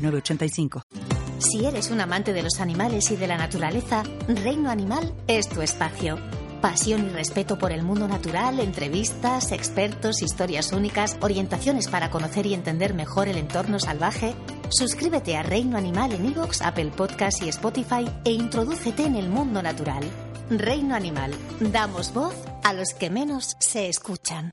906985. Si eres un amante de los animales y de la naturaleza, Reino Animal es tu espacio. Pasión y respeto por el mundo natural, entrevistas, expertos, historias únicas, orientaciones para conocer y entender mejor el entorno salvaje. Suscríbete a Reino Animal en iVoox, Apple Podcasts y Spotify e introdúcete en el mundo natural. Reino Animal. Damos voz a los que menos se escuchan.